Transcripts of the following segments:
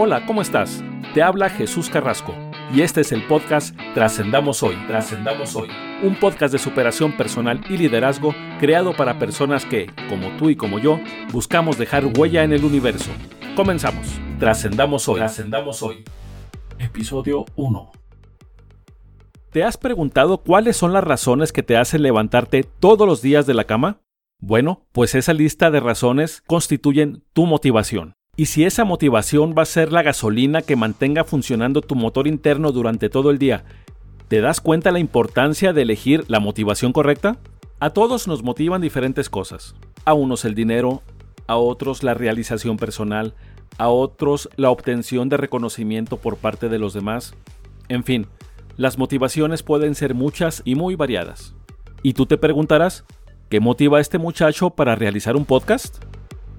Hola, ¿cómo estás? Te habla Jesús Carrasco y este es el podcast Trascendamos Hoy. Trascendamos Hoy. Un podcast de superación personal y liderazgo creado para personas que, como tú y como yo, buscamos dejar huella en el universo. Comenzamos. Trascendamos Hoy. Trascendamos Hoy. Episodio 1. ¿Te has preguntado cuáles son las razones que te hacen levantarte todos los días de la cama? Bueno, pues esa lista de razones constituyen tu motivación. Y si esa motivación va a ser la gasolina que mantenga funcionando tu motor interno durante todo el día, ¿te das cuenta la importancia de elegir la motivación correcta? A todos nos motivan diferentes cosas. A unos el dinero, a otros la realización personal, a otros la obtención de reconocimiento por parte de los demás. En fin, las motivaciones pueden ser muchas y muy variadas. Y tú te preguntarás, ¿qué motiva a este muchacho para realizar un podcast?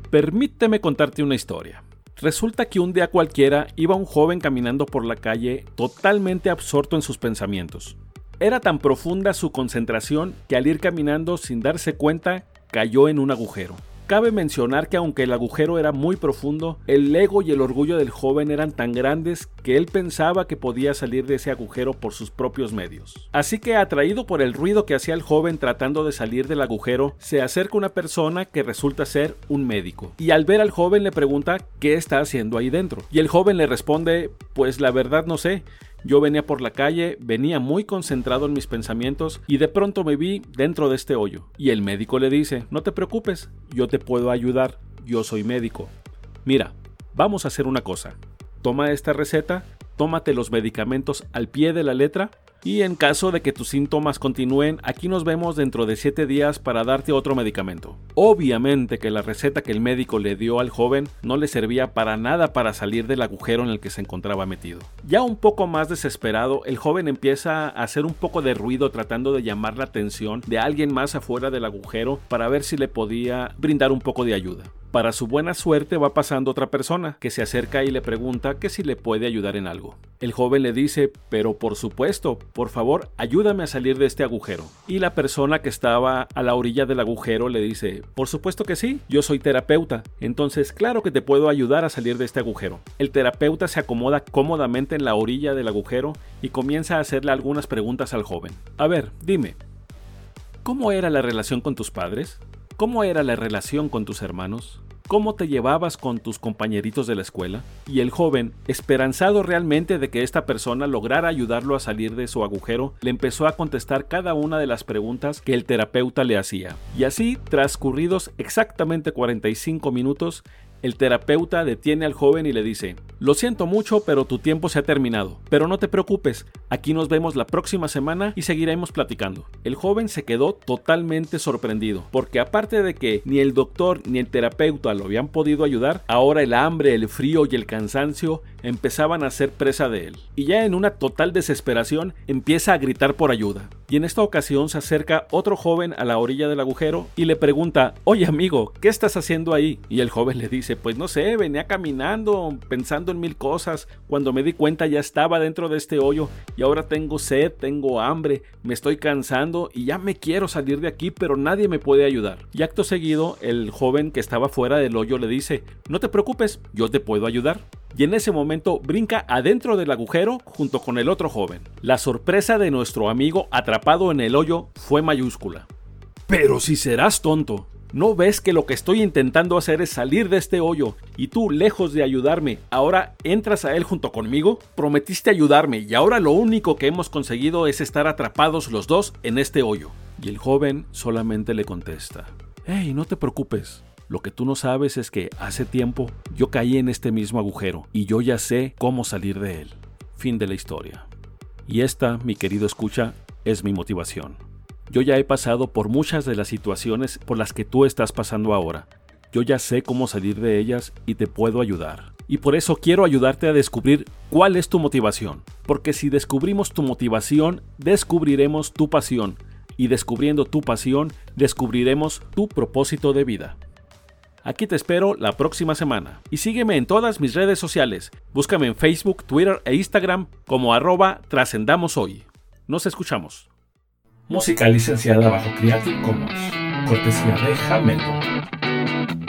Permíteme contarte una historia. Resulta que un día cualquiera iba un joven caminando por la calle totalmente absorto en sus pensamientos. Era tan profunda su concentración que al ir caminando sin darse cuenta cayó en un agujero. Cabe mencionar que aunque el agujero era muy profundo, el ego y el orgullo del joven eran tan grandes que él pensaba que podía salir de ese agujero por sus propios medios. Así que atraído por el ruido que hacía el joven tratando de salir del agujero, se acerca una persona que resulta ser un médico. Y al ver al joven le pregunta qué está haciendo ahí dentro. Y el joven le responde, pues la verdad no sé. Yo venía por la calle, venía muy concentrado en mis pensamientos y de pronto me vi dentro de este hoyo. Y el médico le dice, no te preocupes, yo te puedo ayudar, yo soy médico. Mira, vamos a hacer una cosa. Toma esta receta, tómate los medicamentos al pie de la letra y en caso de que tus síntomas continúen, aquí nos vemos dentro de 7 días para darte otro medicamento. Obviamente que la receta que el médico le dio al joven no le servía para nada para salir del agujero en el que se encontraba metido. Ya un poco más desesperado, el joven empieza a hacer un poco de ruido tratando de llamar la atención de alguien más afuera del agujero para ver si le podía brindar un poco de ayuda. Para su buena suerte va pasando otra persona que se acerca y le pregunta que si le puede ayudar en algo. El joven le dice, pero por supuesto, por favor, ayúdame a salir de este agujero. Y la persona que estaba a la orilla del agujero le dice, por supuesto que sí, yo soy terapeuta, entonces claro que te puedo ayudar a salir de este agujero. El terapeuta se acomoda cómodamente en la orilla del agujero y comienza a hacerle algunas preguntas al joven. A ver, dime, ¿cómo era la relación con tus padres? ¿Cómo era la relación con tus hermanos? ¿Cómo te llevabas con tus compañeritos de la escuela? Y el joven, esperanzado realmente de que esta persona lograra ayudarlo a salir de su agujero, le empezó a contestar cada una de las preguntas que el terapeuta le hacía. Y así, transcurridos exactamente 45 minutos, el terapeuta detiene al joven y le dice, lo siento mucho, pero tu tiempo se ha terminado. Pero no te preocupes, aquí nos vemos la próxima semana y seguiremos platicando. El joven se quedó totalmente sorprendido, porque aparte de que ni el doctor ni el terapeuta lo habían podido ayudar, ahora el hambre, el frío y el cansancio empezaban a ser presa de él. Y ya en una total desesperación empieza a gritar por ayuda. Y en esta ocasión se acerca otro joven a la orilla del agujero y le pregunta, oye amigo, ¿qué estás haciendo ahí? Y el joven le dice, pues no sé, venía caminando, pensando en mil cosas, cuando me di cuenta ya estaba dentro de este hoyo y ahora tengo sed, tengo hambre, me estoy cansando y ya me quiero salir de aquí, pero nadie me puede ayudar. Y acto seguido, el joven que estaba fuera del hoyo le dice, no te preocupes, yo te puedo ayudar y en ese momento brinca adentro del agujero junto con el otro joven. La sorpresa de nuestro amigo atrapado en el hoyo fue mayúscula. Pero si serás tonto, ¿no ves que lo que estoy intentando hacer es salir de este hoyo y tú, lejos de ayudarme, ahora entras a él junto conmigo? Prometiste ayudarme y ahora lo único que hemos conseguido es estar atrapados los dos en este hoyo. Y el joven solamente le contesta, Hey, no te preocupes, lo que tú no sabes es que hace tiempo yo caí en este mismo agujero y yo ya sé cómo salir de él. Fin de la historia. Y esta, mi querido escucha, es mi motivación. Yo ya he pasado por muchas de las situaciones por las que tú estás pasando ahora. Yo ya sé cómo salir de ellas y te puedo ayudar. Y por eso quiero ayudarte a descubrir cuál es tu motivación. Porque si descubrimos tu motivación, descubriremos tu pasión. Y descubriendo tu pasión, descubriremos tu propósito de vida. Aquí te espero la próxima semana. Y sígueme en todas mis redes sociales. Búscame en Facebook, Twitter e Instagram como arroba trascendamos hoy. Nos escuchamos. Música licenciada bajo Creative Commons. Cortesía de Hamilton.